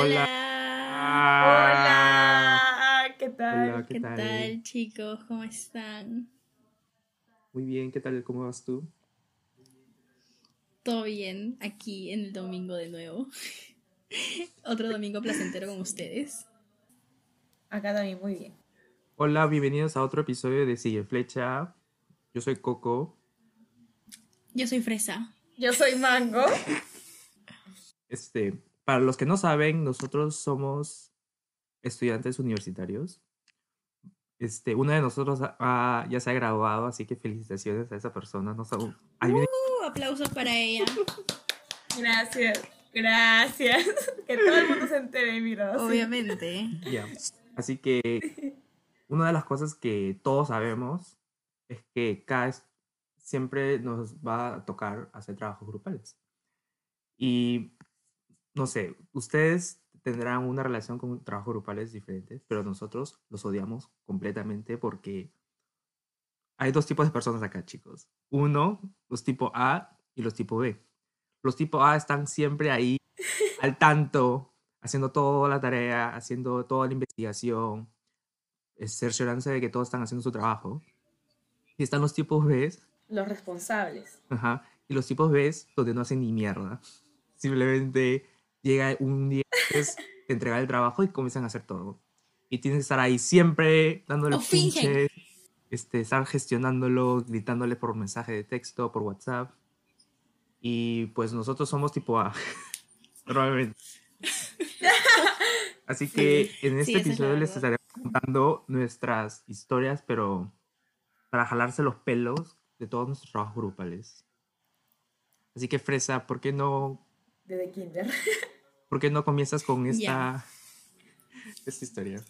Hola. Hola. ¿Qué tal? Hola, ¿qué, ¿Qué tal? tal, chicos? ¿Cómo están? Muy bien, ¿qué tal? ¿Cómo vas tú? ¿Todo bien? Aquí en el domingo de nuevo. Otro domingo placentero con ustedes. Acá también muy bien. Hola, bienvenidos a otro episodio de Sigue Flecha. Yo soy Coco. Yo soy Fresa. Yo soy Mango. Este, para los que no saben, nosotros somos estudiantes universitarios. Este, uno de nosotros ah, ya se ha graduado, así que felicitaciones a esa persona. No Uh, aplausos para ella. Gracias. Gracias. Que todo el mundo se entere, mira. sí. Obviamente. Ya. Así que una de las cosas que todos sabemos es que cada siempre nos va a tocar hacer trabajos grupales. Y no sé, ustedes tendrán una relación con trabajos grupales diferentes, pero nosotros los odiamos completamente porque hay dos tipos de personas acá, chicos. Uno, los tipo A y los tipo B. Los tipo A están siempre ahí al tanto, haciendo toda la tarea, haciendo toda la investigación, cerciorándose de que todos están haciendo su trabajo. Y están los tipos B, Los responsables. ajá, y los tipos B donde no hacen ni mierda. Simplemente llega un día antes de entregar el trabajo y comienzan a hacer todo. Y tienes que estar ahí siempre dándole O fingen. pinche, este, estar gestionándolo, gritándole por mensaje de texto, por WhatsApp. Y pues nosotros somos tipo A. Probablemente. Así que en este sí, esa es episodio les estaré contando nuestras historias, pero para jalarse los pelos de todos nuestros trabajos grupales. Así que Fresa, ¿por qué no, Desde Kinder. por qué no comienzas con esta, esta historia?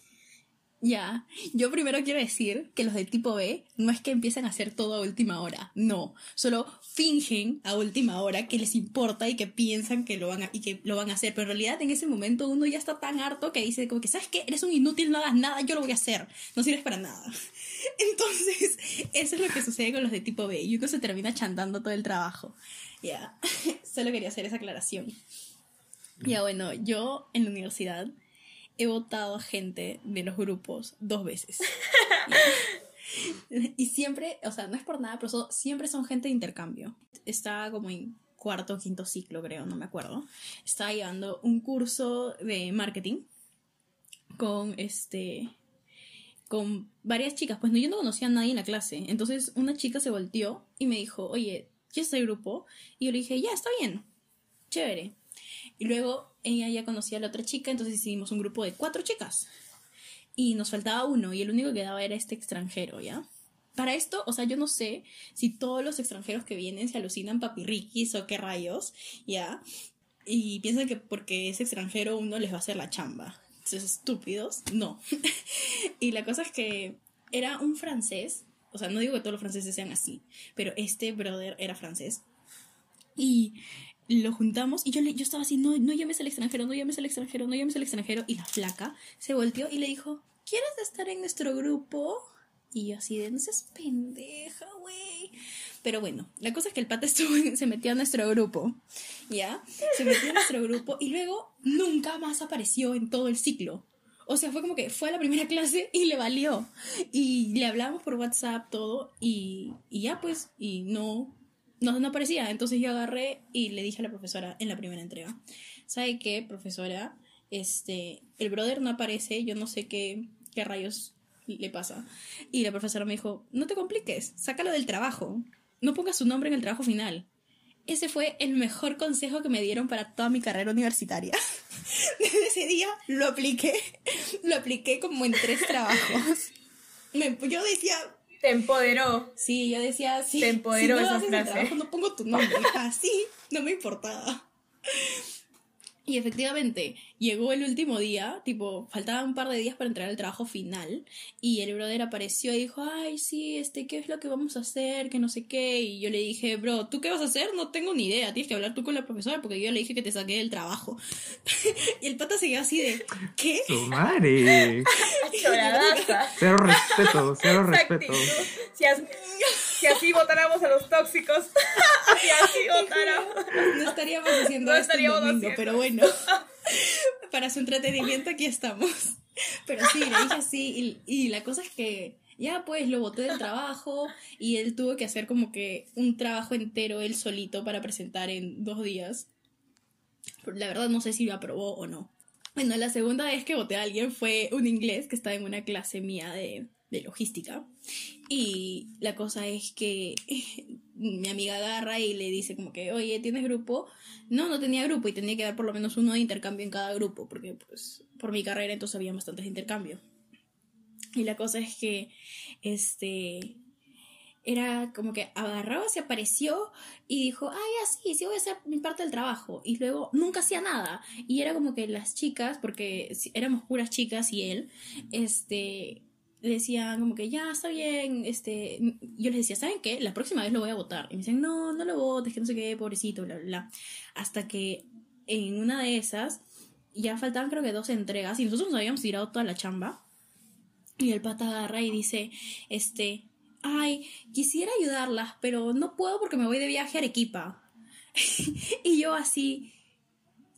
Ya, yo primero quiero decir que los de tipo B no es que empiecen a hacer todo a última hora, no, solo fingen a última hora que les importa y que piensan que lo van a, y que lo van a hacer, pero en realidad en ese momento uno ya está tan harto que dice como que, ¿sabes qué? Eres un inútil, no hagas nada, yo lo voy a hacer, no sirves para nada. Entonces, eso es lo que sucede con los de tipo B y uno se termina chantando todo el trabajo. Ya, solo quería hacer esa aclaración. Ya bueno, yo en la universidad he votado a gente de los grupos dos veces. y siempre, o sea, no es por nada, pero so- siempre son gente de intercambio. Estaba como en cuarto o quinto ciclo, creo, no me acuerdo. Estaba llevando un curso de marketing con este con varias chicas, pues no, yo no conocía a nadie en la clase. Entonces una chica se volteó y me dijo, oye, ¿ya está el grupo? Y yo le dije, ya, está bien, chévere. Y luego ella ya conocía a la otra chica, entonces hicimos un grupo de cuatro chicas. Y nos faltaba uno, y el único que quedaba era este extranjero, ¿ya? Para esto, o sea, yo no sé si todos los extranjeros que vienen se alucinan papirriquis o qué rayos, ¿ya? Y piensan que porque es extranjero uno les va a hacer la chamba. Entonces, estúpidos, no. y la cosa es que era un francés, o sea, no digo que todos los franceses sean así, pero este brother era francés. Y lo juntamos y yo, le, yo estaba así, no, no llames al extranjero, no llames al extranjero, no llames al extranjero. Y la flaca se volteó y le dijo, ¿quieres estar en nuestro grupo? Y yo así de, no seas pendeja, güey. Pero bueno, la cosa es que el pata se metió a nuestro grupo, ¿ya? Se metió a nuestro grupo y luego nunca más apareció en todo el ciclo. O sea, fue como que fue a la primera clase y le valió. Y le hablamos por WhatsApp todo y ya pues, y no, no, no aparecía. Entonces yo agarré y le dije a la profesora en la primera entrega, ¿sabe qué, profesora? Este, el brother no aparece, yo no sé qué, qué rayos le pasa. Y la profesora me dijo, no te compliques, sácalo del trabajo, no pongas su nombre en el trabajo final. Ese fue el mejor consejo que me dieron para toda mi carrera universitaria. Desde ese día lo apliqué, lo apliqué como en tres trabajos. Yo decía, Te empoderó. Sí, yo decía, sí. Te empoderó si no esa haces el trabajo, no pongo tu nombre. Así, no me importaba. Y efectivamente, llegó el último día, tipo, faltaban un par de días para entregar el trabajo final, y el brother apareció y dijo, ay, sí, este, ¿qué es lo que vamos a hacer? Que no sé qué, y yo le dije, bro, ¿tú qué vas a hacer? No tengo ni idea, tienes que hablar tú con la profesora, porque yo le dije que te saqué del trabajo. y el pata se quedó así de, ¿qué? ¡Su madre! Cero respeto, cero respeto. Si, as- si así votáramos a los tóxicos. si así votáramos. No estaríamos haciendo No esto el estaríamos domingo, haciendo pero bueno. Para su entretenimiento aquí estamos. Pero sí, le dije así y, la cosa es que ya pues lo boté del trabajo y él tuvo que hacer como que un trabajo entero él solito para presentar en dos días. La verdad no sé si lo aprobó o no. Bueno, la segunda vez que voté a alguien fue un inglés que estaba en una clase mía de, de logística. Y la cosa es que mi amiga agarra y le dice como que, oye, ¿tienes grupo? No, no tenía grupo y tenía que dar por lo menos uno de intercambio en cada grupo, porque pues por mi carrera entonces había bastantes de intercambio. Y la cosa es que, este, era como que agarraba, se apareció y dijo, ay, así, sí voy a hacer mi parte del trabajo. Y luego nunca hacía nada. Y era como que las chicas, porque éramos puras chicas y él, este, decían como que ya está bien, este, yo les decía, ¿saben qué? La próxima vez lo voy a votar. Y me dicen, no, no lo votes, que no sé qué, pobrecito, bla, bla, bla. Hasta que en una de esas ya faltaban creo que dos entregas y nosotros nos habíamos tirado toda la chamba. Y el pata agarra y dice, este, ay, quisiera ayudarlas, pero no puedo porque me voy de viaje a Arequipa. y yo así,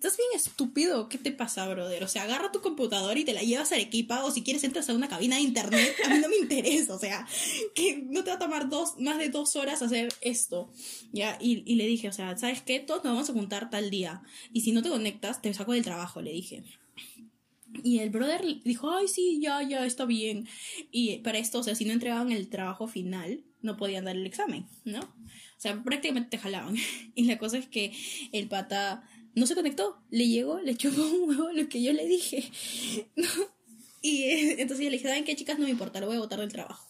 ¿estás bien estúpido? ¿Qué te pasa, brother? O sea, agarra tu computadora y te la llevas a Arequipa o si quieres entras a una cabina de internet, a mí no me interesa, o sea, que no te va a tomar dos, más de dos horas hacer esto. Ya, y, y le dije, o sea, ¿sabes qué? Todos nos vamos a juntar tal día y si no te conectas, te saco del trabajo, le dije. Y el brother dijo, ay, sí, ya, ya, está bien. Y para esto, o sea, si no entregaban el trabajo final, no podían dar el examen, ¿no? O sea, prácticamente te jalaban. Y la cosa es que el pata no se conectó, le llegó, le chocó un huevo lo que yo le dije. Y eh, entonces yo le dije, ¿saben qué, chicas? No me importa, lo voy a botar del trabajo.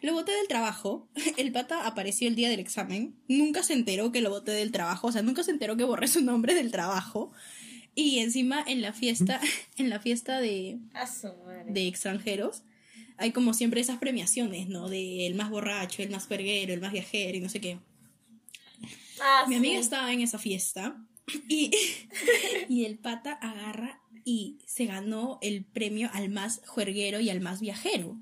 Lo boté del trabajo, el pata apareció el día del examen, nunca se enteró que lo boté del trabajo, o sea, nunca se enteró que borré su nombre del trabajo. Y encima en la fiesta, en la fiesta de, de extranjeros, hay como siempre esas premiaciones, ¿no? De el más borracho, el más perguero, el más viajero y no sé qué. Ah, Mi sí. amiga estaba en esa fiesta y, y el pata agarra y se ganó el premio al más juerguero y al más viajero,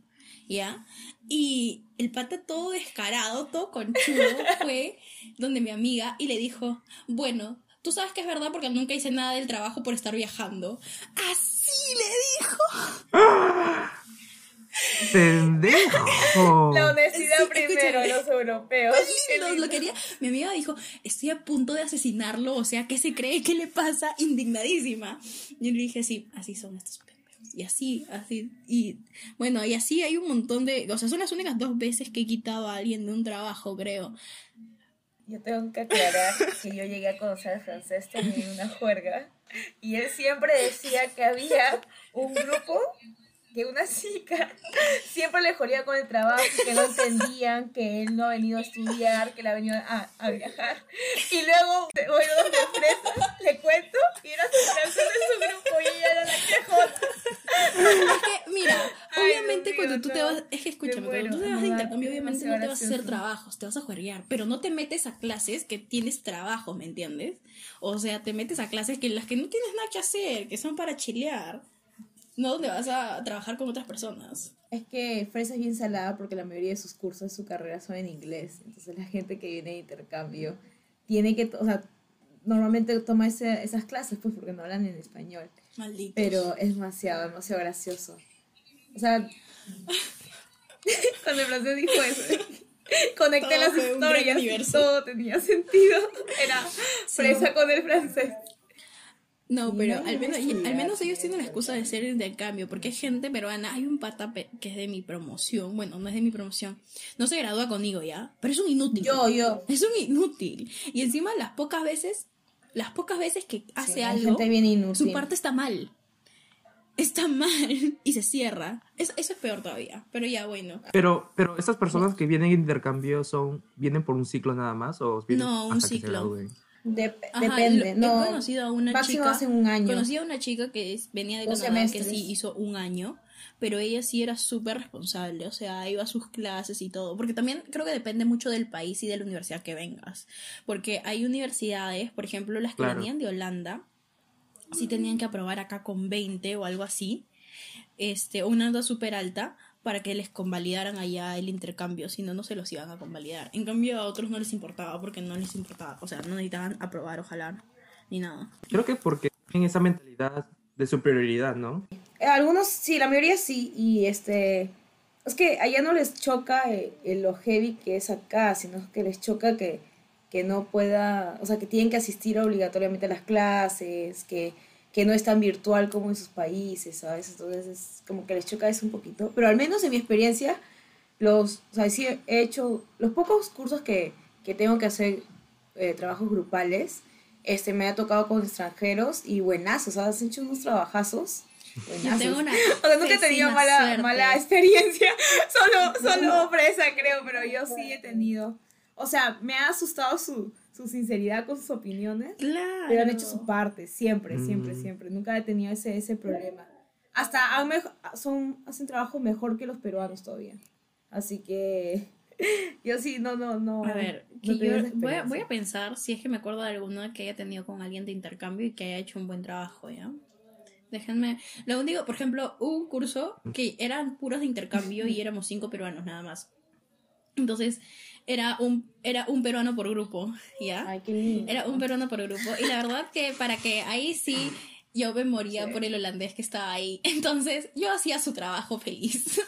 ¿ya? Y el pata todo descarado, todo conchudo, fue donde mi amiga y le dijo, bueno, tú sabes que es verdad porque nunca hice nada del trabajo por estar viajando. Así le dijo. ¡Pendejo! La honestidad Sí, primero los europeos. Qué Lo, lindo. lo quería. Mi amiga dijo, estoy a punto de asesinarlo, o sea, ¿qué se cree? ¿Qué le pasa? Indignadísima. Y le dije, sí, así son estos pendejos. Y así, así. Y bueno, y así hay un montón de... O sea, son las únicas dos veces que he quitado a alguien de un trabajo, creo. Yo tengo que aclarar que yo llegué a conocer al francés tenía una juerga y él siempre decía que había un grupo que una chica siempre le jodía con el trabajo, que no entendían que él no ha venido a estudiar, que él ha venido a, a viajar. Y luego, bueno, donde fresa, le cuento, y era su canción de su grupo y ella era la que joda. Es que, mira, Ay, obviamente Dios cuando tú te vas, es que escúchame, muero, cuando tú te vas de intercambio, obviamente no te vas a hacer trabajos, te vas a juerguear, pero no te metes a clases que tienes trabajo, ¿me entiendes? O sea, te metes a clases que las que no tienes nada que hacer, que son para chilear, no donde vas a trabajar con otras personas. Es que Fresa es bien salada porque la mayoría de sus cursos, su carrera son en inglés. Entonces la gente que viene de intercambio tiene que, o sea, normalmente toma ese- esas clases pues porque no hablan en español. Maldito. Pero es demasiado, demasiado gracioso. O sea, cuando el francés dijo eso, conecté Todo las historias todo tenía sentido. Era Fresa con el francés. No, pero no, al no menos, estudiar, al menos ellos tienen la es excusa de ser intercambio, porque hay gente peruana, hay un pata que es de mi promoción, bueno, no es de mi promoción, no se gradúa conmigo ya, pero es un inútil. Yo, yo. Es un inútil. Y encima las pocas veces, las pocas veces que hace Sí, algo, gente bien inútil. su parte está mal. Está mal y se cierra. Es- eso es peor todavía. Pero ya, bueno. Pero, pero estas personas que vienen en intercambio son, ¿vienen por un ciclo nada más o vienen No, un hasta que se Ajá, depende. lo- no, He conocido a una máximo chica. hace un año. Conocí a una chica que es- venía de Canadá que sí hizo un año, pero ella sí era súper responsable, o sea, iba a sus clases y todo, porque también creo que depende mucho del país y de la universidad que vengas, porque hay universidades, por ejemplo, las que Claro. venían de Holanda, sí tenían que aprobar acá con 20 o algo así, este, una nota súper alta para que les convalidaran allá el intercambio, si no, no se los iban a convalidar. En cambio, a otros no les importaba porque no les importaba, o sea, no necesitaban aprobar, ojalá, ni nada. Creo que porque en esa mentalidad de superioridad, ¿no? Eh, Algunos sí, la mayoría sí, y este... Es que allá no les choca eh, eh, lo heavy que es acá, sino que les choca que, que no pueda, o sea, que tienen que asistir obligatoriamente a las clases, que, que no es tan virtual como en sus países, ¿sabes? Entonces es como que les choca eso un poquito. Pero al menos en mi experiencia, los, o sea, sí he hecho, los pocos cursos que, que tengo que hacer eh, trabajos grupales, este, me ha tocado con extranjeros y buenazos, o sea, has hecho unos trabajazos. Yo Buenazos. tengo una O sea, nunca he tenido mala, suerte. mala experiencia. Solo, solo fresa, creo, pero yo sí he tenido. O sea, me ha asustado su, su sinceridad con sus opiniones, Claro. pero han hecho su parte, siempre, siempre, Mm. siempre. Nunca he tenido ese, ese problema. Hasta han son, hacen trabajo mejor que los peruanos todavía. Así que yo sí, no, no, no. A ver, no que yo voy a, voy a pensar si es que me acuerdo de alguna que haya tenido con alguien de intercambio y que haya hecho un buen trabajo, ¿ya? Déjenme. Lo único, por ejemplo, hubo un curso que eran puros de intercambio y éramos cinco peruanos nada más. Entonces, era un, era un peruano por grupo, ¿ya? Ay, qué lindo. Era un peruano por grupo. Y la verdad que para que ahí sí yo me moría Sí. por el holandés que estaba ahí. Entonces, yo hacía su trabajo feliz.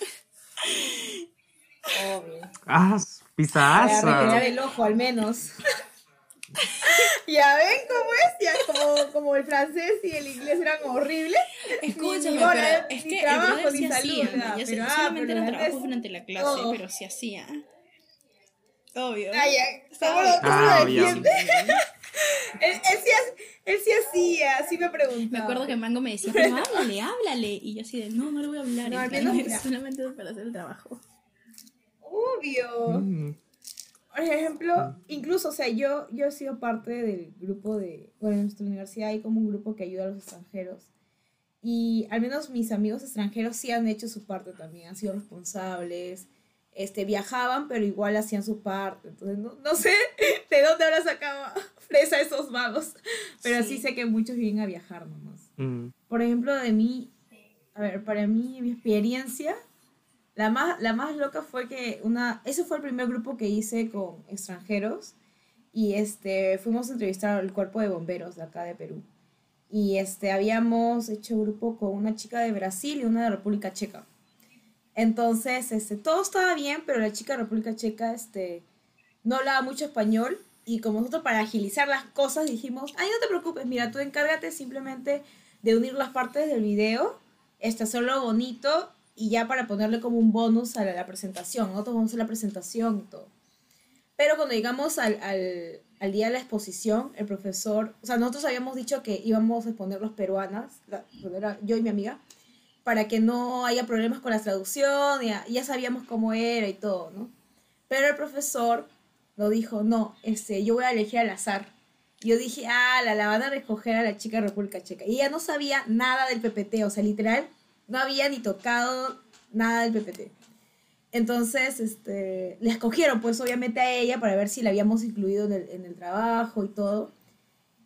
Obvio. ¡Ah! Para ¡Pisaza! el ojo, al menos. ya ven cómo es, ya como, como el francés y el inglés eran horribles. Escúchame, es que trabajo, el sí salud, hacía, ¿no? Ya ah, solamente pero eran trabajos durante la clase, pero sí hacía. Obvio. Ay, ¿cómo lo, cómo Ah, lo defiende? Él, él sí, él sí hacía, sí me preguntaba. Me acuerdo que Mango me decía, pero háblale, háblale. Y yo así de, no, no le voy a hablar. No, plan, menos es solamente para hacer el trabajo. Obvio. Mm. Por ejemplo, incluso, o sea, yo, yo he sido parte del grupo de, bueno, en nuestra universidad hay como un grupo que ayuda a los extranjeros. Y al menos mis amigos extranjeros sí han hecho su parte también, han sido responsables, este, viajaban, pero igual hacían su parte. Entonces, no, no sé de dónde habrá sacado fresa esos vagos, pero sí. Sí. sé que muchos vienen a viajar nomás. Mm. Por ejemplo, de mí, a ver, para mí, mi experiencia, la más, la más loca fue que una, ese fue el primer grupo que hice con extranjeros y este, fuimos a entrevistar al cuerpo de bomberos de acá de Perú. Y este, habíamos hecho grupo con una chica de Brasil y una de República Checa. Entonces, este, todo estaba bien, pero la chica de República Checa este, no hablaba mucho español y como nosotros para agilizar las cosas dijimos, ay, no te preocupes, mira, tú encárgate simplemente de unir las partes del video, este, hacerlo bonito y ya para ponerle como un bonus a la, presentación. Nosotros vamos a hacer la presentación y todo. Pero cuando llegamos al, al, al día de la exposición, el profesor, o sea, nosotros habíamos dicho que íbamos a exponer los peruanas, yo y mi amiga, para que no haya problemas con la traducción, ya, ya sabíamos cómo era y todo, ¿no? Pero el profesor lo dijo, no, este, yo voy a elegir al azar. Yo dije, ah, la, la van a recoger a la chica República Checa. Y ella no sabía nada del PPT, o sea, literal, no había ni tocado nada del PPT. Entonces, este, la escogieron, pues obviamente a ella para ver si la habíamos incluido en el, trabajo y todo.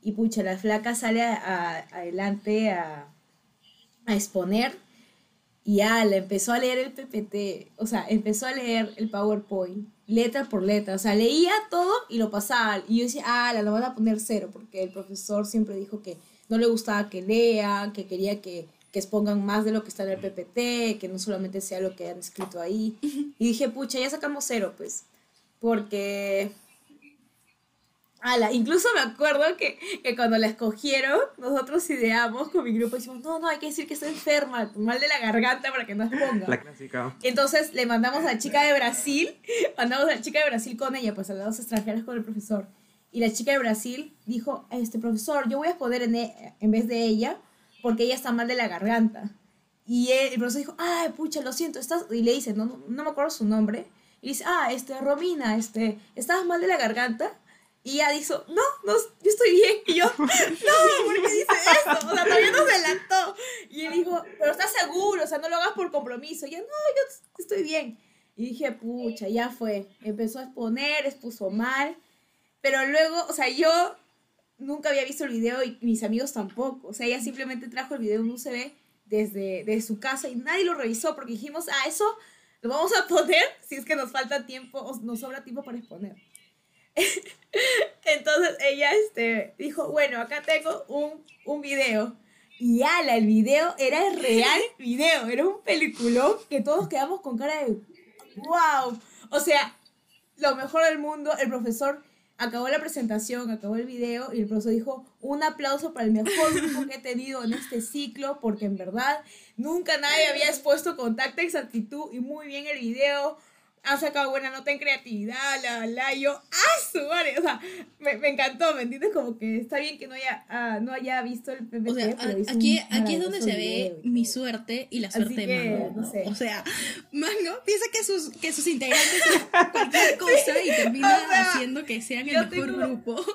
Y pucha, la flaca sale a- a- adelante a exponer y ya le empezó a leer el PPT, o sea, empezó a leer el PowerPoint, letra por letra, o sea, leía todo y lo pasaba. Y yo decía, ah, la, la van a poner cero, porque el profesor siempre dijo que no le gustaba que lean, que quería que, que expongan más de lo que está en el PPT, que no solamente sea lo que han escrito ahí. Y dije, pucha, ya sacamos cero, pues, porque... Ala, incluso me acuerdo que, que cuando la escogieron, nosotros ideamos con mi grupo, decimos, no, no, hay que decir que está enferma, mal de la garganta para que no exponga. La clásica. Entonces le mandamos a la chica de Brasil, mandamos a la chica de Brasil con ella, pues a las dos extranjeras con el profesor. Y la chica de Brasil dijo, este profesor, yo voy a exponer en, e- en vez de ella, porque ella está mal de la garganta. Y él- el profesor dijo, ay, pucha, lo siento, estás... Y le dice, no, no, no me acuerdo su nombre. Y dice, ah, este, Romina, este, ¿estás mal de la garganta? Y ella dijo, no, no, yo estoy bien. Y yo, no, ¿por qué dice eso? O sea, todavía no se adelantó. Y él dijo, pero estás seguro, o sea, no lo hagas por compromiso. Y yo, no, yo estoy bien. Y dije, pucha, ya fue. Empezó a exponer, expuso mal. Pero luego, o sea, yo nunca había visto el video y mis amigos tampoco. O sea, ella simplemente trajo el video en USB desde, desde su casa y nadie lo revisó porque dijimos, ah, eso lo vamos a poner si es que nos falta tiempo o nos sobra tiempo para exponer. Entonces ella este, dijo, bueno, acá tengo un, un video. Y ala, el video era el real video, era un peliculón que todos quedamos con cara de wow. O sea, lo mejor del mundo, el profesor acabó la presentación, acabó el video y el profesor dijo un aplauso para el mejor grupo que he tenido en este ciclo porque en verdad nunca nadie había expuesto con tacta exactitud y muy bien el video ha sacado buena nota en creatividad, la, la, yo, ¡ah, su madre! O sea, me, me, encantó, ¿me entiendes? Como que está bien que no haya, uh, no haya visto el PPT, o sea, aquí, aquí es donde se ve mi suerte y la suerte de Mango. No sé. O sea, Mango piensa que sus, que sus integrantes son cualquier cosa y termina o sea, haciendo que sean el mejor tengo... grupo.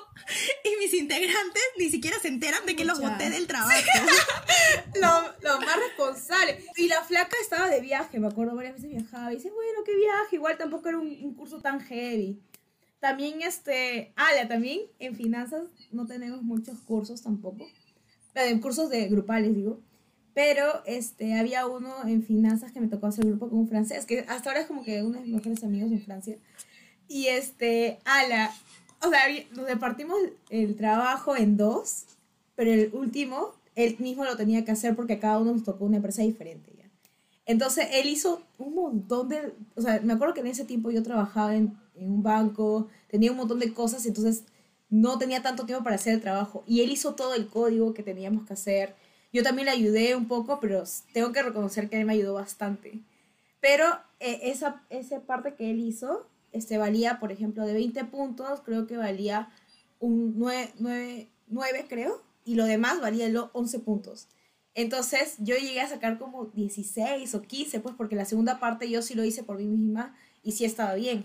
Y mis integrantes ni siquiera se enteran de que Mucha. los boté del trabajo. lo, lo más responsable. Y la flaca estaba de viaje, me acuerdo, varias veces viajaba y dice, bueno, qué viaje igual tampoco era un, un, curso tan heavy. También, este, ala, también en finanzas no tenemos muchos cursos tampoco. Eh, cursos de grupales, digo. Pero este, había uno en finanzas que me tocó hacer grupo con un francés, que hasta ahora es como que uno de mis mejores amigos en Francia. Y este, ala, o sea, nos repartimos el trabajo en dos, pero el último, él mismo lo tenía que hacer porque a cada uno nos tocó una empresa diferente. Entonces, él hizo un montón de, o sea, me acuerdo que en ese tiempo yo trabajaba en, en, un banco, tenía un montón de cosas, entonces no tenía tanto tiempo para hacer el trabajo. Y él hizo todo el código que teníamos que hacer. Yo también le ayudé un poco, pero tengo que reconocer que él me ayudó bastante. Pero eh, esa, esa parte que él hizo, este, valía, por ejemplo, de 20 puntos, creo que valía un 9, 9, 9 creo, y lo demás valía 11 puntos. Entonces yo llegué a sacar como 16 o 15, pues porque la segunda parte yo sí lo hice por mí misma y sí estaba bien.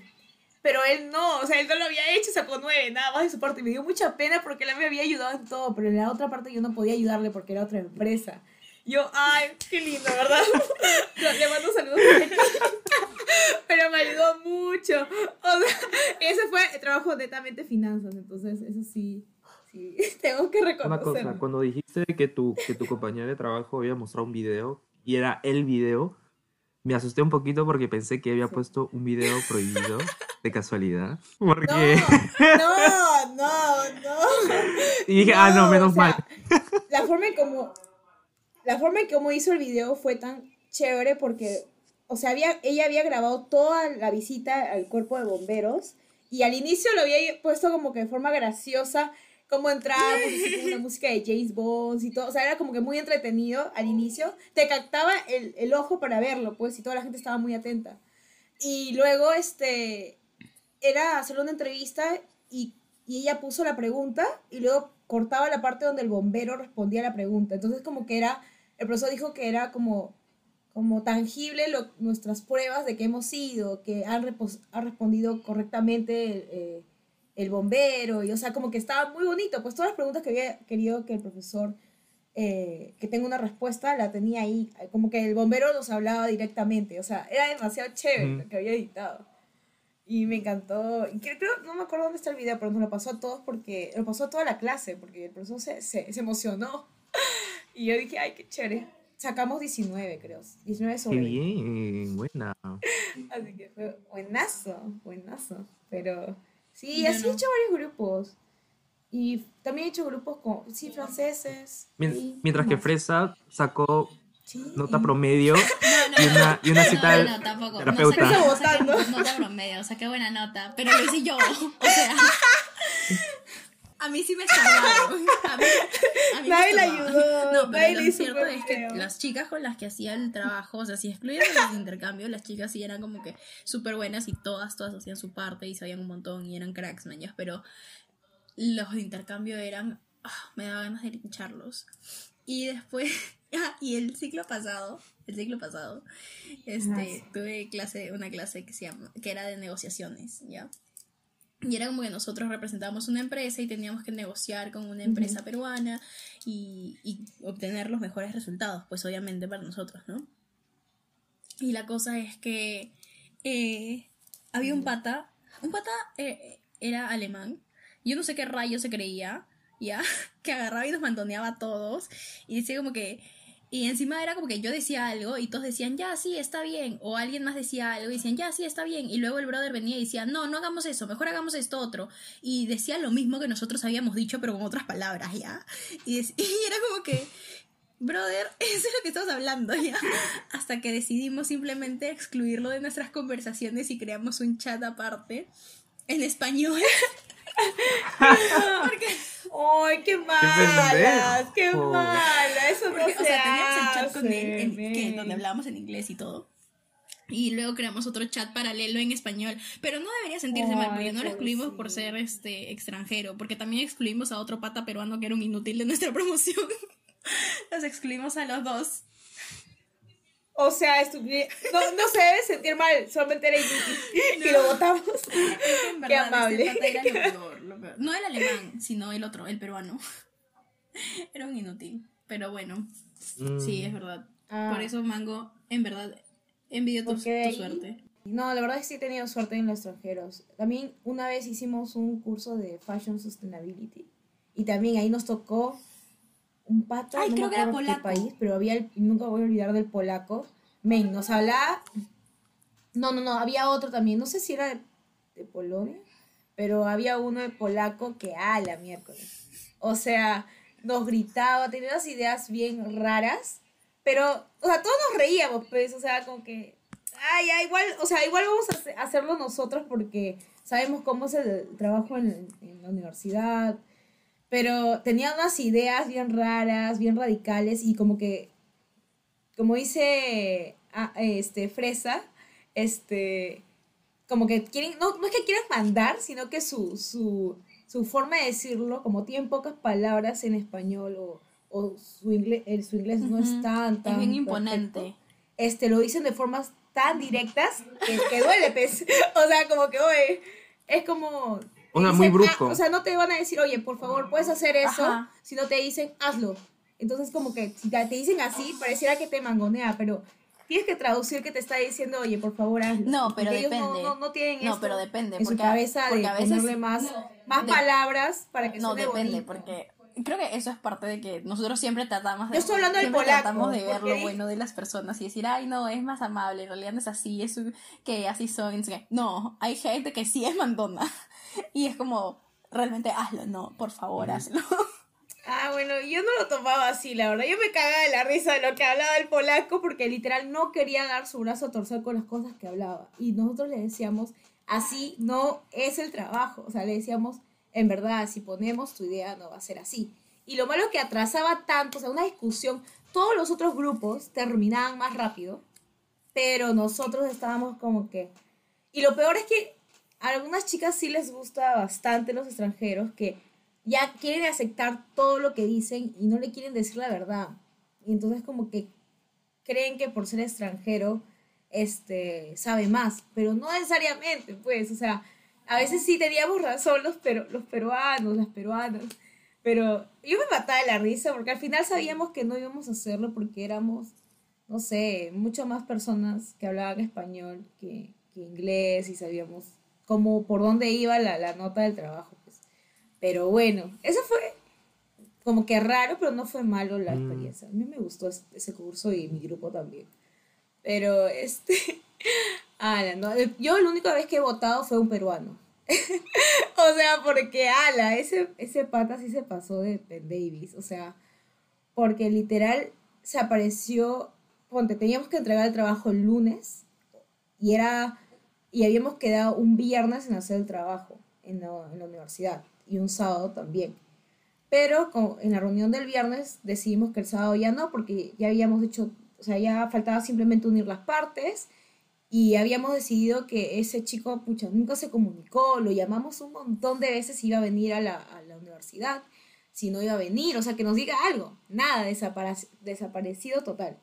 Pero él no, o sea, él no lo había hecho, sacó 9, nada más de su parte. Y me dio mucha pena porque él me había ayudado en todo, pero en la otra parte yo no podía ayudarle porque era otra empresa. Yo, ay, qué lindo, ¿verdad? Le mando saludos. Pero me ayudó mucho. O sea, ese fue el trabajo netamente finanzas, entonces eso sí, sí, tengo que reconocerlo. Una cosa, cuando dijiste que tu, que tu compañera de trabajo había mostrado un video y era el video, me asusté un poquito porque pensé que había sí. puesto un video prohibido de casualidad. Porque... No, no, no. Y dije, no, ah, no, menos o sea, mal. La forma en como la forma en como hizo el video fue tan chévere porque, o sea, había, ella había grabado toda la visita al cuerpo de bomberos y al inicio lo había puesto como que de forma graciosa cómo entramos, así como una música de James Bond y todo, o sea, era como que muy entretenido al inicio, te captaba el, el, ojo para verlo, pues, y toda la gente estaba muy atenta. Y luego, este, era hacerle una entrevista y, y ella puso la pregunta y luego cortaba la parte donde el bombero respondía a la pregunta. Entonces, como que era, el profesor dijo que era como, como tangible lo, nuestras pruebas de que hemos sido, que han, repos, han respondido correctamente eh, el bombero, y o sea, como que estaba muy bonito, pues todas las preguntas que había querido que el profesor, eh, que tenga una respuesta, la tenía ahí, como que el bombero nos hablaba directamente, o sea, era demasiado chévere mm. lo que había editado. Y me encantó, y creo, no me acuerdo dónde está el video, pero nos lo pasó a todos porque, lo pasó a toda la clase, porque el profesor se, se, se emocionó. Y yo dije, ay, qué chévere. Sacamos 19, creo. 19 sobre. Qué bien, buena. Así que fue buenazo, buenazo. Pero Sí, así no. he hecho varios grupos. Y también he hecho grupos con, sí, franceses. Mientras que Fresa sacó sí. nota promedio no, no, y, una, y una cita no, no, tampoco. terapeuta. No saqué, no saqué nota promedio, saqué buena nota, pero lo hice yo. O sea, a mí sí me salvaron. A mí, a mí Nadie ayudó. No, pero lo cierto es que las chicas con las que hacía el trabajo, o sea, si excluían los intercambios, las chicas sí eran como que súper buenas y todas, todas hacían su parte y sabían un montón y eran cracks, mañas, pero los de intercambio eran, oh, me daba ganas de lincharlos. Y después, ah, y el ciclo pasado, el ciclo pasado, este, tuve clase, una clase que se llama, que era de negociaciones, ¿ya? Y era como que nosotros representábamos una empresa y teníamos que negociar con una empresa uh -huh. peruana y, y, obtener los mejores resultados, pues obviamente para nosotros, ¿no? Y la cosa es que eh, había un pata, un pata eh, era alemán, yo no sé qué rayo se creía, ya, que agarraba y nos mandoneaba a todos y decía como que y encima era como que yo decía algo y todos decían, ya, sí, está bien. O alguien más decía algo y decían, ya, sí, está bien. Y luego el brother venía y decía, no, no hagamos eso, mejor hagamos esto otro. Y decía lo mismo que nosotros habíamos dicho, pero con otras palabras, ¿ya? Y, y era como que brother, eso es lo que estamos hablando ya. Hasta que decidimos simplemente excluirlo de nuestras conversaciones y creamos un chat aparte en español. Porque... ¡Ay, qué malas! ¡Qué, mala! Eso no Porque, se o sea, teníamos el chat con él, en- que- donde hablábamos en inglés y todo. Y luego creamos otro chat paralelo en español. Pero no debería sentirse mal, porque no lo excluimos por ser este extranjero. Porque también excluimos a otro pata peruano que era un inútil de nuestra promoción. Los excluimos a los dos. O sea, estuvi- no, no se debe sentir mal, solamente era inútil. Y lo votamos. Es que en Qué amable. este pata era lo peor, lo peor. No el alemán, sino el otro, el peruano. Era un inútil. Pero bueno, sí, es verdad. Ah. Por eso, Mango, en verdad, envidio tu, tu suerte. No, la verdad es que sí he tenido suerte en los extranjeros. También una vez hicimos un curso de Fashion Sustainability. Y también ahí nos tocó un pata, Ay, no creo me que era acuerdo qué polaco. país, pero había el- nunca voy a olvidar del polaco. Men, nos hablaba. No, no, no, había otro también. No sé si era de, de Polonia, pero había uno de polaco que, ah, la miércoles. O sea, nos gritaba, tenía unas ideas bien raras, pero, o sea, todos nos reíamos, pues, o sea, como que, ay, ya, igual, o sea, igual vamos a hace- hacerlo nosotros porque sabemos cómo es el trabajo en, en la universidad, pero tenía unas ideas bien raras, bien radicales y como que, como dice ah, este, Fresa, este, como que quieren, no, no es que quieran mandar, sino que su, su, su forma de decirlo, como tienen pocas palabras en español o, o su, inglés, el, su inglés no es tan, tan Es bien perfecto, imponente. este, lo dicen de formas tan directas que, que duele, pues. O sea, como que, oye, es como... O sea, muy "Ah", brusco. o sea, no te van a decir, oye, por favor, puedes hacer eso, Ajá. sino te dicen, hazlo. Entonces, como que si te te dicen así, pareciera que te mangonea, pero tienes que traducir que te está diciendo, oye, por favor, hazlo. No, pero Porque ellos no- depende. No, no tienen No, esto pero depende, En su porque- cabeza porque de a veces- ponerle más, más de- palabras para que No, suene depende, bonito. porque creo que eso es parte de que nosotros siempre tratamos de, Yo estoy hablando del polaco, tratamos de ver lo bueno de las personas y decir, ay, no, es más amable, en realidad no es así, es un- que así son. No, hay gente que sí es mandona y es como, realmente hazlo, no, por favor, hazlo. Ah, bueno, yo no lo tomaba así, la verdad. Yo me cagaba de la risa de lo que hablaba el polaco porque literal no quería dar su brazo a torcer con las cosas que hablaba. Y nosotros le decíamos, así no es el trabajo. O sea, le decíamos, en verdad, si ponemos tu idea no va a ser así. Y lo malo que atrasaba tanto, o sea, una discusión, todos los otros grupos terminaban más rápido, pero nosotros estábamos como que... Y lo peor es que a algunas chicas sí les gusta bastante los extranjeros que ya quieren aceptar todo lo que dicen y no le quieren decir la verdad. Y entonces como que creen que por ser extranjero este sabe más, pero no necesariamente, pues, o sea, a veces sí teníamos razón los, pero, los peruanos, las peruanas, pero yo me mataba de la risa porque al final sabíamos que no íbamos a hacerlo porque éramos, no sé, mucho más personas que hablaban español que, que inglés y sabíamos cómo, por dónde iba la, la nota del trabajo, pues. Pero bueno, eso fue como que raro, pero no fue malo la Mm. experiencia. A mí me gustó es- ese curso y mi grupo también. Pero este. Ala, no. Yo la única vez que he votado fue un peruano. o sea, porque, ala, ese, ese pata sí se pasó de Ben Davis. O sea, porque literal se apareció. Ponte, teníamos que entregar el trabajo el lunes y era. Y habíamos quedado un viernes en hacer el trabajo en la, universidad y un sábado también. Pero en la reunión del viernes decidimos que el sábado ya no, porque ya habíamos hecho, o sea, ya faltaba simplemente unir las partes y habíamos decidido que ese chico, pucha, nunca se comunicó, lo llamamos un montón de veces si iba a venir a la, universidad, si no iba a venir, o sea, que nos diga algo, nada, desapare- desaparecido total.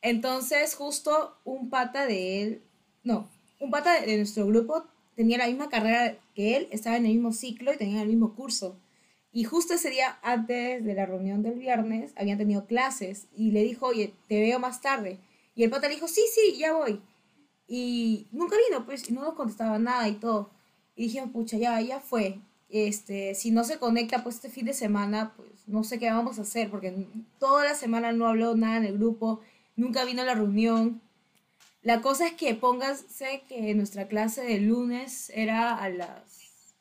Entonces, justo un pata de él, no, un pata de, nuestro grupo tenía la misma carrera que él, estaba en el mismo ciclo y tenía el mismo curso. Y justo ese día, antes de la reunión del viernes, habían tenido clases y le dijo, oye, te veo más tarde. Y el pata le dijo, sí, sí, ya voy. Y nunca vino, pues, y no nos contestaba nada y todo. Y dijimos, pucha, ya, ya fue. Este, si no se conecta, pues, este fin de semana, pues, no sé qué vamos a hacer, porque toda la semana no habló nada en el grupo, nunca vino a la reunión. La cosa es que póngase que nuestra clase de lunes era a las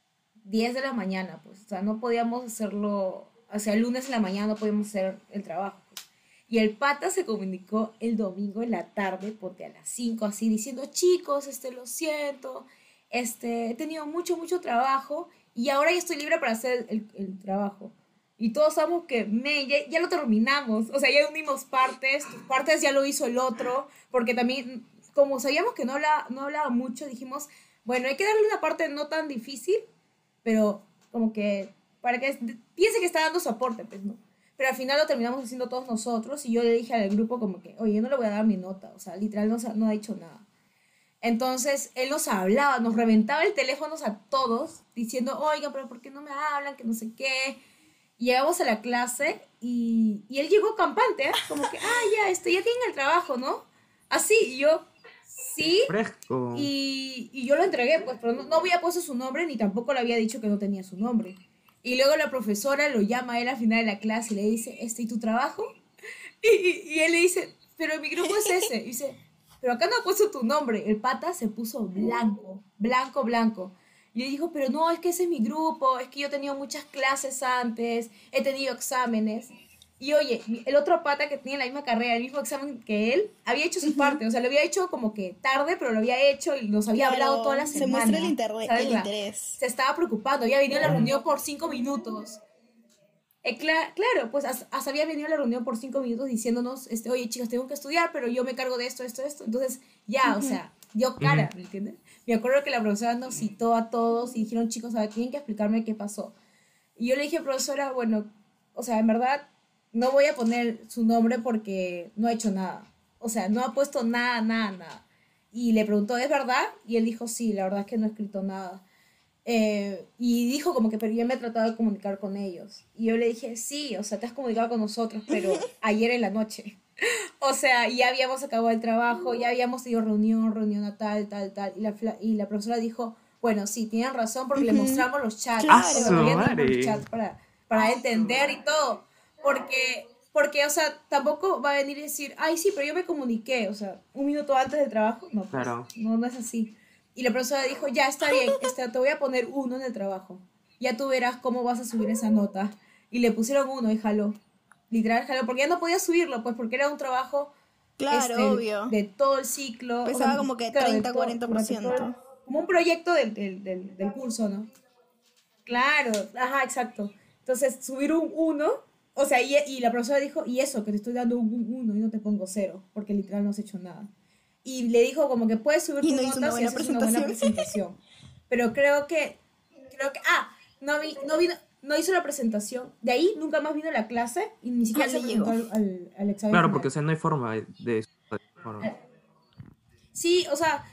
10 de la mañana, pues, o sea, no podíamos hacerlo, o sea, el lunes en la mañana no podíamos hacer el trabajo. pues. Y el pata se comunicó el domingo en la tarde, porque a las 5 así, diciendo, chicos, este, lo siento, este, he tenido mucho, mucho trabajo y ahora ya estoy libre para hacer el, el trabajo. Y todos sabemos que me, ya, ya, lo terminamos, o sea, ya unimos partes, tus partes ya lo hizo el otro, porque también, como sabíamos que no hablaba, no hablaba mucho, dijimos, bueno, hay que darle una parte no tan difícil, pero como que para que piense que está dando su aporte, pues, ¿no? Pero al final lo terminamos haciendo todos nosotros y yo le dije al grupo como que, oye, no le voy a dar mi nota, o sea, literal no, no ha dicho nada. Entonces él nos hablaba, nos reventaba el teléfono a todos diciendo, oiga, pero ¿por qué no me hablan? Que no sé qué. Llegamos a la clase y, y él llegó campante, ¿eh? como que, ah, ya, este, ya tienen el trabajo, ¿no? Así, y yo, sí. Fresco. Y, y yo lo entregué, pues, pero no, no había puesto su nombre ni tampoco le había dicho que no tenía su nombre. Y luego la profesora lo llama a él al final de la clase y le dice, ¿este y tu trabajo? Y, y, él le dice, pero mi grupo es ese. Y dice, pero acá no ha puesto tu nombre. El pata se puso blanco, blanco, blanco. Y le dijo, pero no, es que ese es mi grupo, es que yo he tenido muchas clases antes, he tenido exámenes. Y oye, el otro pata que tenía la misma carrera, el mismo examen que él, había hecho su parte. O sea, lo había hecho como que tarde, pero lo había hecho y nos había hablado toda la semana. Se muestra el, inter el interés. Se estaba preocupando, ya venido a la reunión por cinco minutos. Eh, claro, pues hasta, había venido a la reunión por cinco minutos diciéndonos, este, oye chicas, tengo que estudiar, pero yo me cargo de esto, esto, esto. Entonces, ya, o sea, dio cara, ¿me entiendes? Me acuerdo que la profesora nos citó a todos y dijeron, chicos, a ver, tienen que explicarme qué pasó. Y yo le dije, profesora, bueno, o sea, en verdad, no voy a poner su nombre porque no ha hecho nada. O sea, no ha puesto nada, nada, nada. Y le preguntó, ¿es verdad? Y él dijo, sí, la verdad es que no ha escrito nada. Eh, y dijo como que, pero yo me he tratado de comunicar con ellos. Y yo le dije, sí, o sea, te has comunicado con nosotros, pero ayer en la noche. o sea, ya habíamos acabado el trabajo, ya habíamos tenido reunión, reunión a tal, tal, tal. Y la, y la profesora dijo, bueno, sí, tienen razón porque le mostramos los chats, los chats para, para entender y todo. Porque, porque, o sea, tampoco va a venir y decir, ay, sí, pero yo me comuniqué, o sea, un minuto antes del trabajo. No, pues, no, no es así. Y la profesora dijo, ya está bien, este, te voy a poner uno en el trabajo. Ya tú verás cómo vas a subir esa nota. Y le pusieron uno y jaló. Literal jaló, porque ya no podía subirlo, pues porque era un trabajo claro, este, obvio. de todo el ciclo. Pesaba como que 30, 40%. como un proyecto del, del, del, del, curso, ¿no? Claro, ajá, exacto. Entonces, subir un uno, o sea, y, y la profesora dijo, y eso, que te estoy dando un uno y no te pongo cero, porque literal no has hecho nada y le dijo como que puedes subir tu nota si haces una buena presentación. Pero creo que, creo que, ah, no, vi, no, vino, no hizo la presentación. De ahí nunca más vino a la clase y ni siquiera ah, se presentó al, al, examen. Claro, porque o sea, no hay forma de eso. Eh, sí, o sea,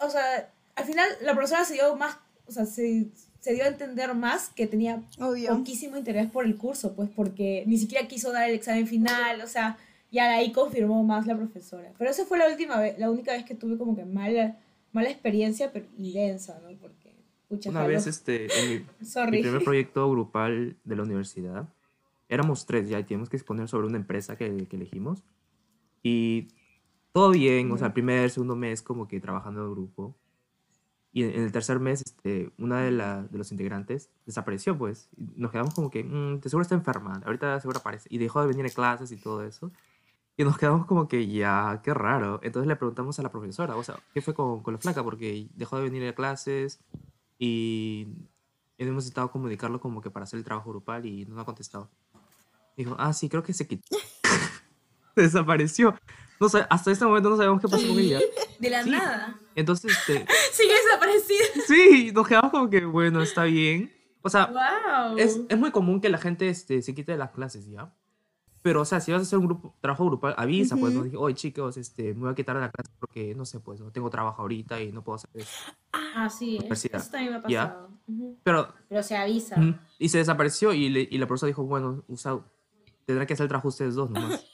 o sea, al final la profesora se dio más, o sea, se, se dio a entender más que tenía poquísimo interés por el curso, pues porque ni siquiera quiso dar el examen final, o sea, y ahí confirmó más la profesora. Pero esa fue la última vez, la única vez que tuve como que mala, mala experiencia, pero y densa, ¿no? Porque, Una vez, este, en mi, primer proyecto grupal de la universidad, éramos tres ya y teníamos que exponer sobre una empresa que, que elegimos. Y todo bien, o sea, el primer, segundo mes como que trabajando en grupo. Y en, el tercer mes, este, una de, la, de los integrantes desapareció, pues. nos quedamos como que, mmm, seguro está enferma, ahorita seguro aparece. Y dejó de venir a clases y todo eso. Y nos quedamos como que, ya, qué raro. Entonces le preguntamos a la profesora, o sea, ¿qué fue con, con la flaca? Porque dejó de venir a clases y hemos intentado comunicarlo como que para hacer el trabajo grupal y no ha contestado. Dijo, ah, sí, creo que se quitó. Desapareció. No sé, hasta este momento no sabemos qué pasó con ella. De la nada. Entonces, este... Sigue desaparecida. Sí, nos quedamos como que, bueno, está bien. O sea, es, es, muy común que la gente este, se quite de las clases, ¿ya? Pero, o sea, si vas a hacer un grupo, trabajo grupal, avisa, pues, no dije, oye, chicos, este, me voy a quitar de la clase porque, no sé, pues, no tengo trabajo ahorita y no puedo hacer eso. Ah, sí, eso también me ha pasado. Pero, Pero se avisa. Y se desapareció y, le, y la profesora dijo, bueno, usa, tendrán que hacer el trabajo ustedes dos nomás.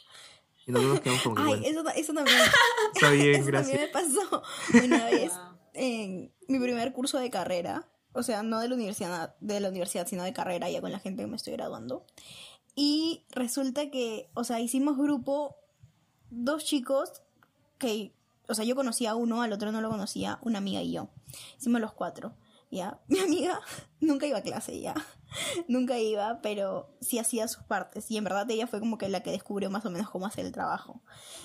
Y nosotros quedamos como que, Ay, bueno. eso, eso también, Está bien, eso gracias. también me pasó una vez en mi primer curso de carrera. O sea, no de la universidad, de la universidad, sino de carrera, ya con la gente que me estoy graduando. Y resulta que, o sea, hicimos grupo dos chicos que, o sea, yo conocía a uno, al otro no lo conocía, una amiga y yo. Hicimos los cuatro, ¿ya? Mi amiga nunca iba a clase, ¿ya? nunca iba, pero sí hacía sus partes. Y en verdad ella fue como que la que descubrió más o menos cómo hacer el trabajo.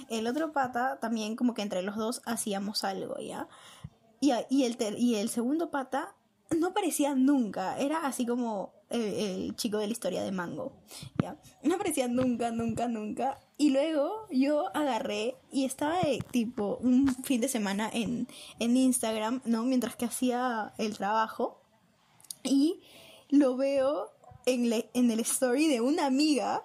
El otro pata también como que entre los dos hacíamos algo, ¿ya? Y, y, el, y el segundo pata no aparecía nunca. Era así como el, chico de la historia de Mango. ¿ya? No aparecía nunca, nunca, nunca. Y luego yo agarré y estaba de, tipo un fin de semana en, en Instagram, ¿no? Mientras que hacía el trabajo. Y lo veo en, le, en el story de una amiga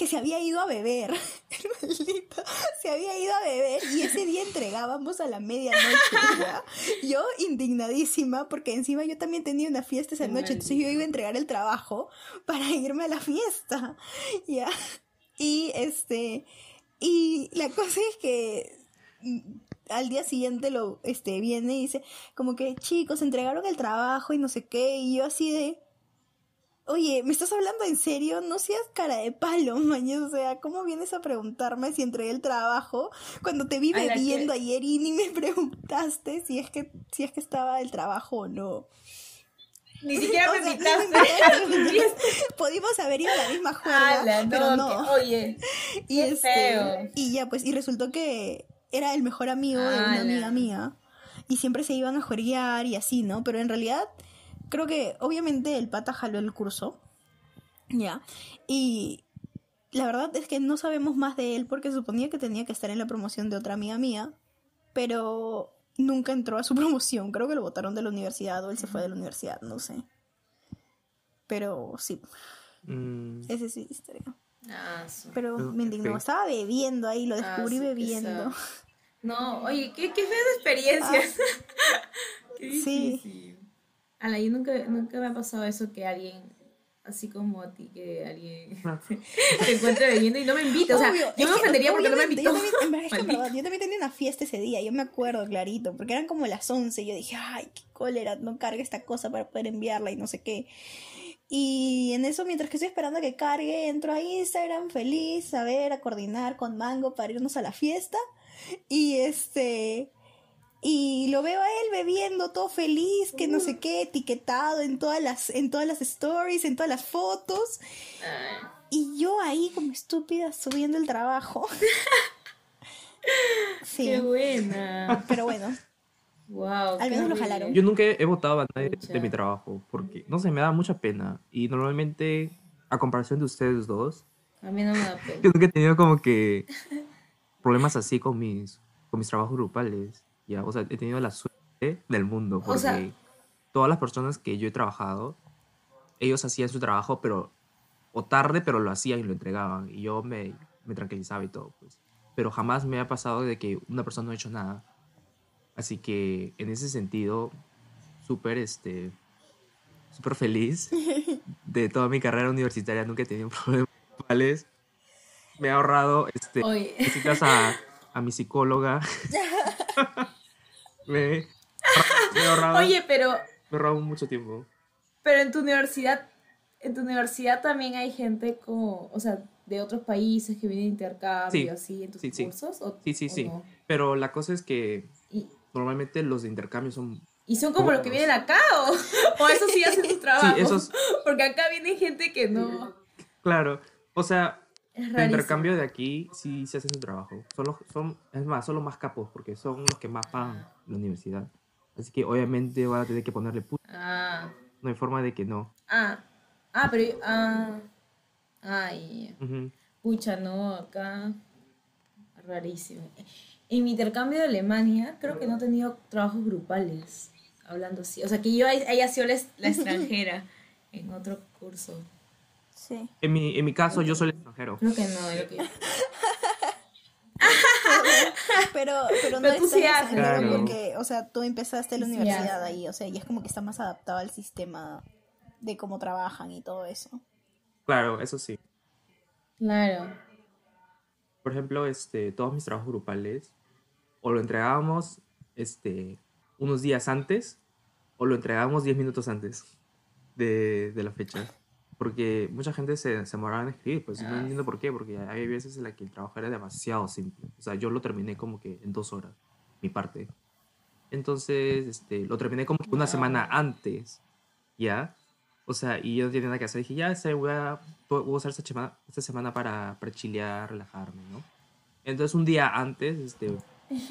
que se había ido a beber. Maldito, se había ido a beber y ese día entregábamos a la medianoche. ¿ya? Yo indignadísima porque encima yo también tenía una fiesta esa noche, entonces yo iba a entregar el trabajo para irme a la fiesta. ¿ya? Y este y la cosa es que al día siguiente lo este viene y dice como que chicos entregaron el trabajo y no sé qué y yo así de Oye, ¿me estás hablando en serio? No seas cara de palo, mañana. O sea, ¿cómo vienes a preguntarme si entregué el trabajo cuando te vi bebiendo que... ayer y ni me preguntaste si es que si es que estaba el trabajo o no? Ni siquiera me invitaste. Pudimos haber ido a la misma juega, Ala, no, pero no. Que, oye, y este, feo. y ya pues y resultó que era el mejor amigo de una amiga mía y siempre se iban a jueguear y así, ¿no? Pero en realidad creo que obviamente el pata jaló el curso, ya, y la verdad es que no sabemos más de él porque suponía que tenía que estar en la promoción de otra amiga mía, pero nunca entró a su promoción, creo que lo votaron de la universidad o él se fue de la universidad, no sé. Pero sí, Mm, ese sí historia. Ah, su- Pero me indignó, estaba bebiendo ahí, lo Ah, descubrí sí, bebiendo. No, oye, qué, qué feas experiencias. qué Sí. Ala, yo nunca, nunca me ha pasado eso que alguien, así como a ti, que alguien Ah. te encuentre bebiendo y no me invite. O sea, Obvio, yo es me que, ofendería porque no me invitó. Yo también, en verdad, es que verdad, yo también tenía una fiesta ese día, yo me acuerdo clarito, porque eran como las 11 y yo dije, ay, qué cólera, no cargue esta cosa para poder enviarla y no sé qué. Y en eso, mientras que estoy esperando a que cargue, entro a Instagram feliz, a ver, a coordinar con Mango para irnos a la fiesta. Y este... Y lo veo a él bebiendo todo feliz, que no sé qué, etiquetado en todas las, en todas las stories, en todas las fotos. Y yo ahí como estúpida subiendo el trabajo. sí, Qué buena. pero bueno, Wow. Al menos lo jalaron. Yo nunca he votado a nadie de mi trabajo porque, no sé, me da mucha pena. Y normalmente, a comparación de ustedes dos, A mí no me da pena. yo nunca he tenido como que problemas así con mis, con mis trabajos grupales. Ya, o sea, he tenido la suerte del mundo porque sea- todas las personas que yo he trabajado, ellos hacían su trabajo, pero o tarde, pero lo hacían y lo entregaban. Y yo me, me tranquilizaba y todo, pues. Pero jamás me ha pasado de que una persona no ha hecho nada. Así que en ese sentido, súper, este, súper feliz de toda mi carrera universitaria. Nunca he tenido problemas grupales. Me he ahorrado, este, visitas a, a mi psicóloga. me, me he ahorrado, oye, pero, me he ahorrado mucho tiempo. pero en tu universidad, en tu universidad también hay gente como, o sea, de otros países que vienen de intercambio, Sí, así, en tus sí, sí. cursos. ¿o- Sí, sí, o sí. no? Pero la cosa es que Y, normalmente los de intercambio son... y son como los que vienen acá, o, o eso sí hacen su trabajo. Sí, esos, Porque acá viene gente que no. claro. O sea, el intercambio de aquí sí se hace su trabajo. Son los, son, es más, son los más capos porque son los que más pagan la universidad. Así que obviamente van a tener que ponerle puta. Ah, No hay forma de que no. ah, ah, pero. Ah, ay, pucha, no, acá. Rarísimo. En mi intercambio de Alemania, creo que no he tenido trabajos grupales. Hablando así. O sea, que yo hay- haya sido la, la extranjera en otro curso. Sí. En mi, en mi caso, yo soy el extranjero. Creo que no, que- Pero, pero no es tan Claro. porque, o sea, tú empezaste la universidad ahí, o sea, y es como que está más adaptado al sistema de cómo trabajan y todo eso. Claro, eso sí. Claro. Por ejemplo, este, todos mis trabajos grupales o lo entregábamos este, unos días antes o lo entregábamos 10 minutos antes de, de la fecha. Porque mucha gente se, se demoraba en escribir, pues no Ah. entiendo por qué, porque hay veces en las que el trabajo era demasiado simple. O sea, yo lo terminé como que en dos horas, mi parte. Entonces, este, lo terminé como una Wow. semana antes, ¿ya? O sea, y yo no tenía nada que hacer. Dije, ya sé, voy a, voy a usar esta semana, esta semana para, para chilear, relajarme, ¿no? Entonces, un día antes este,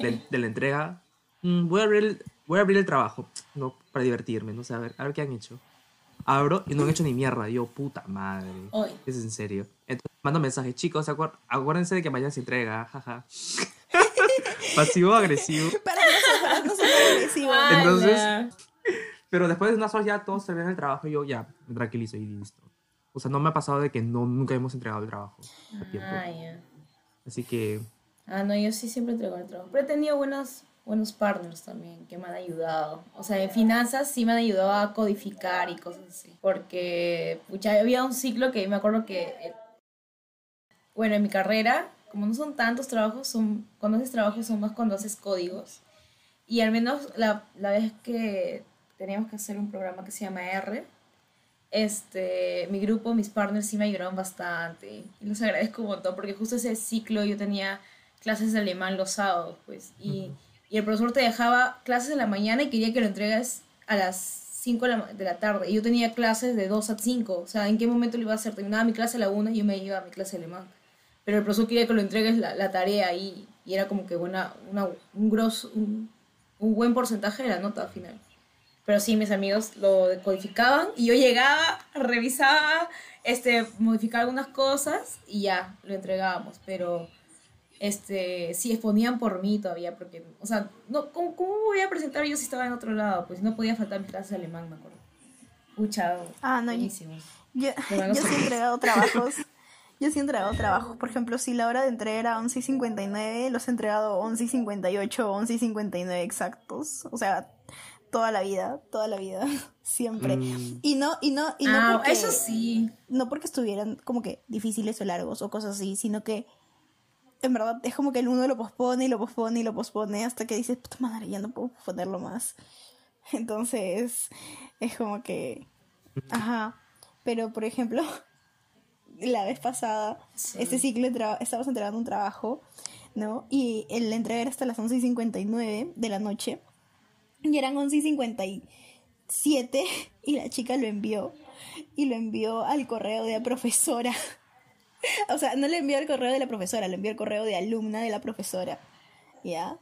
de, de la entrega, mm, voy, a abrir el, voy a abrir el trabajo, ¿no? Para divertirme, ¿no? O sea, a ver, a ver qué han hecho. Abro y no han hecho ni mierda. Y yo, puta madre. Hoy. Es en serio. Entonces, mando mensajes, chicos, acuer- acuérdense de que mañana se entrega, jaja. Pasivo agresivo. Para no agresivo. Entonces-. Pero después de unas horas ya todos terminan el trabajo y yo ya me tranquilizo y listo. O sea, no me ha pasado de que no, nunca hemos entregado el trabajo. Ah, ya. Así que, Ah, no, yo sí siempre entrego el trabajo. Pero he tenido buenos, buenos partners también que me han ayudado. O sea, en finanzas sí me han ayudado a codificar y cosas así. Porque, pucha, había un ciclo que me acuerdo que, eh, bueno, en mi carrera, como no son tantos trabajos, son, cuando haces trabajos son más cuando haces códigos. Y al menos la, la vez que teníamos que hacer un programa que se llama R, este, mi grupo, mis partners sí me ayudaron bastante. Y los agradezco un montón porque justo ese ciclo yo tenía clases de alemán los sábados, pues. Y, y el profesor te dejaba clases en la mañana y quería que lo entregues a las 5 de la, de la tarde. Y yo tenía clases de 2 a 5. O sea, ¿en qué momento lo iba a hacer? Terminaba mi clase a la 1 y yo me iba a mi clase de alemán. Pero el profesor quería que lo entregues la, la tarea y, y era como que buena, una, un, grosso, un, un buen porcentaje de la nota al final. Pero sí, mis amigos lo codificaban y yo llegaba, revisaba, este, modificaba algunas cosas y ya, lo entregábamos. Pero este, sí exponían por mí todavía, porque, o sea, no, ¿cómo, cómo voy a presentar yo si estaba en otro lado? Pues no podía faltar mi clase de alemán, me acuerdo. Pucha, Ah, no, yo- buenísimo. Yo, yo sí sé. he entregado trabajos. Yo sí he entregado trabajos. Por ejemplo, si la hora de entrega era 11 y 59, los he entregado 11 y 58, 11 y 59 exactos. O sea, toda la vida, toda la vida, siempre. mm, Y no, y no, y no ah, porque, eso sí. no porque estuvieran como que difíciles o largos o cosas así, sino que en verdad es como que el uno lo pospone y lo pospone y lo pospone hasta que dices, puta madre, ya no puedo posponerlo más. Entonces, es como que, ajá. Pero, por ejemplo, la vez pasada, Sí. este ciclo estábamos entregando un trabajo, ¿no? Y el- entrega era hasta las 11 y 59 de la noche. Y eran 11 y 57 y la chica lo envió. Y lo envió al correo de la profesora. o sea, no le envió al correo de la profesora, le envió al correo de alumna de la profesora. ¿Ya?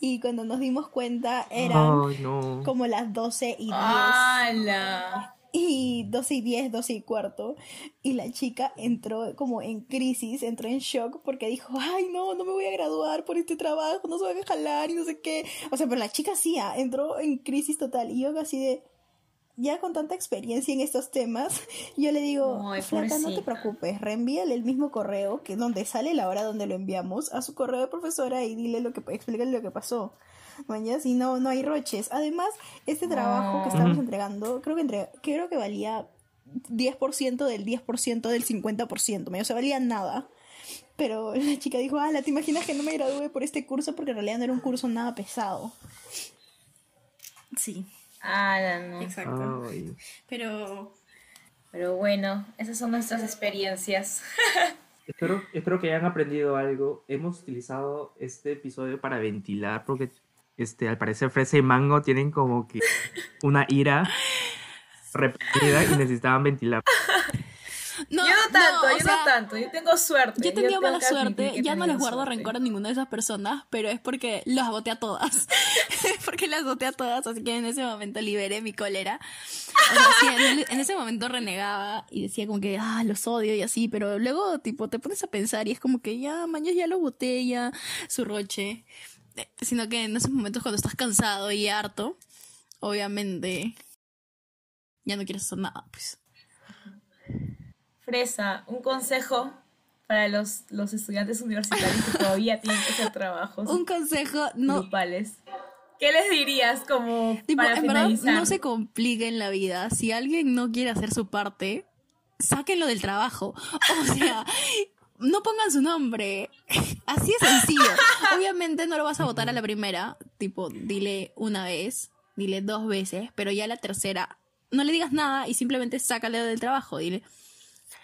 Y cuando nos dimos cuenta eran no. como las 12 y 10. ¡Hala! Y 12 y 10, 12 y cuarto. Y la chica entró como en crisis, entró en shock porque dijo, ay no, no me voy a graduar por este trabajo, no se van a jalar y no sé qué. O sea, pero la chica sí, ah, entró en crisis total. Y yo así de, ya con tanta experiencia en estos temas, yo le digo, Ay, flaca, no te preocupes, reenvíale el mismo correo que donde sale la hora donde lo enviamos a su correo de profesora y dile lo que, explícale lo que pasó. Mañas, y no, no hay roches. Además, este trabajo que estábamos Ujú. entregando, creo que entre, creo que valía 10% del 10% del 50%, me- o sea, valía nada. Pero la chica dijo, ah, ¿te imaginas que no me gradué por este curso? Porque en realidad no era un curso nada pesado. Sí, ¡Hala, no! exacto. Ay. Pero Pero bueno, esas son nuestras experiencias. Espero, espero que hayan aprendido algo. Hemos utilizado este episodio para ventilar porque este, al parecer Fresa y Mango tienen como que una ira reprimida y necesitaban ventilar. no, yo no tanto, yo sea, no tanto. Yo tengo suerte. Yo he tenido mala suerte, ya no les guardo suerte. rencor a ninguna de esas personas, pero es porque los boté a todas. porque las boté a todas, así que en ese momento liberé mi cólera. O sea, sí, en, en ese momento renegaba y decía como que, ah, los odio y así, pero luego, tipo, te pones a pensar y es como que ya, mañana ya lo boté, ya, su roche. Eh, Sino que en esos momentos cuando estás cansado y harto, obviamente, ya no quieres hacer nada, pues. Fresa, un consejo para los, los estudiantes universitarios que todavía tienen que hacer trabajos Un consejo, no, grupales. ¿Qué les dirías como Tipo, para en verdad, no se complique en la vida. Si alguien no quiere hacer su parte, sáquenlo del trabajo. O sea, no pongan su nombre. Así es sencillo. Obviamente no lo vas a votar a la primera. Tipo, dile una vez, dile dos veces, pero ya la tercera, no le digas nada y simplemente sácale del trabajo. Dile.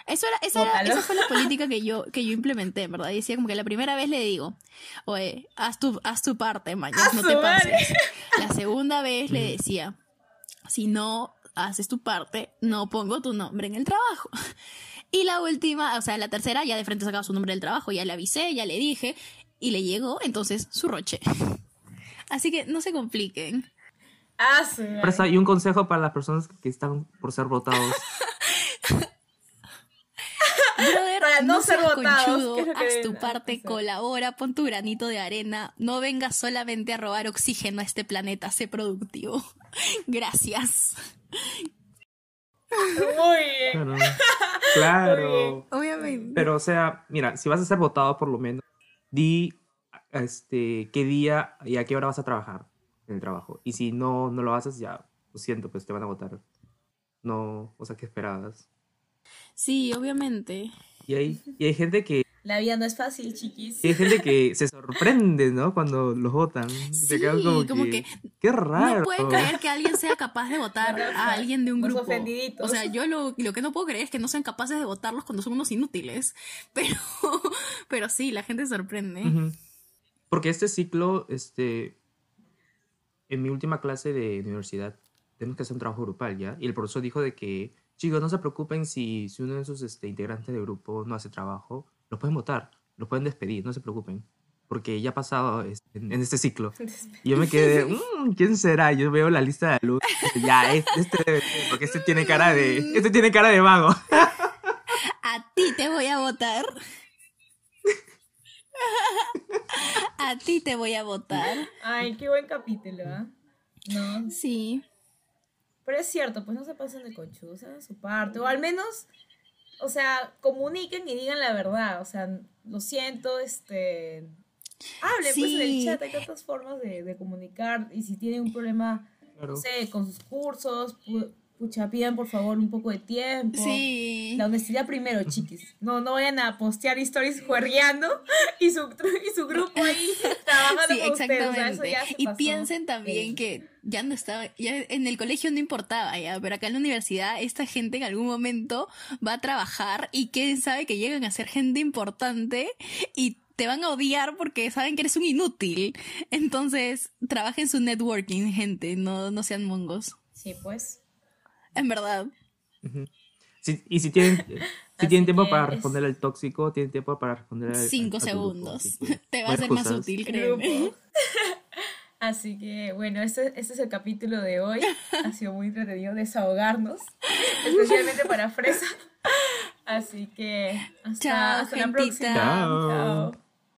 Eso era, esa, era- esa fue la política que yo, que yo implementé, en ¿verdad? Y decía como que la primera vez le digo, oye, haz tu, haz tu parte, mañana, ¡A no te madre! pases. La segunda vez le decía, si no haces tu parte, no pongo tu nombre en el trabajo. Y la última, o sea, la tercera, ya de frente sacaba su nombre del trabajo, ya le avisé, ya le dije, y le llegó, entonces, su roche. Así que no se compliquen. Ah, sí. Presa, y un consejo para las personas que están por ser votados. Brother, Para no ser seas votados, conchudo, ¿qué es lo que haz tu parte, colabora, pon tu granito de arena, no vengas solamente a robar oxígeno a este planeta, sé productivo. Gracias. Muy bien. Claro. claro. Obviamente. Pero, o sea, mira, si vas a ser votado, por lo menos, di este, qué día y a qué hora vas a trabajar en el trabajo. Y si no, no lo haces, ya, lo siento, pues te van a votar. No, o sea, ¿qué esperabas? Sí, obviamente. Y hay, y hay gente que La vida no es fácil, chiquis. y hay gente que se sorprende, ¿no? Cuando los votan. se quedan como, como que, que qué raro. No puede creer que alguien sea capaz de votar a alguien de un Los grupo. ofendiditos. O sea, yo lo, lo que no puedo creer es que no sean capaces de votarlos cuando son unos inútiles. Pero, pero sí, la gente se sorprende. Porque este ciclo, este, en mi última clase de universidad, tenemos que hacer un trabajo grupal, ¿ya? Y el profesor dijo de que, chicos, no se preocupen si, si uno de sus este, integrantes del grupo no hace trabajo, los pueden votar, los pueden despedir, no se preocupen. Porque ya ha pasado en, en este ciclo. Y yo me quedé, "Mm, ¿quién será? Yo veo la lista de luz. Ya, este, este debe ser, porque este tiene cara de, este tiene cara de vago. A ti te voy a votar. A ti te voy a votar. Ay, qué buen capítulo, ¿ah? No, Sí. Pero es cierto, pues no se pasen de conchudos, hagan su parte. O al menos, o sea, comuniquen y digan la verdad. O sea, lo siento, este. Hablen pues en el chat, hay tantas formas de, de comunicar. Y si tienen un problema, Claro. no sé, con sus cursos, pu- pucha, pidan por favor un poco de tiempo. Sí. La honestidad primero, chiquis. No, no vayan a postear stories juergueando y su, y su grupo ahí trabajando Sí, con ustedes. O sea, eso exactamente. ya se y pasó. piensen también Sí. que ya no estaba, ya en el colegio no importaba ya, pero acá en la universidad esta gente en algún momento va a trabajar y quién sabe que llegan a ser gente importante y te van a odiar porque saben que eres un inútil. Entonces, trabajen su networking, gente, no, no sean mongos. Sí, pues. En verdad. Si- y si tienen, si tienen tiempo para es- responder al tóxico, tienen tiempo para responder al Cinco segundos. Te va a ser más útil, créeme. Así que, bueno, este, este es el capítulo de hoy. Ha sido muy entretenido desahogarnos, especialmente para Fresa. Así que, hasta, Chao, hasta la próxima. Chao. Chao.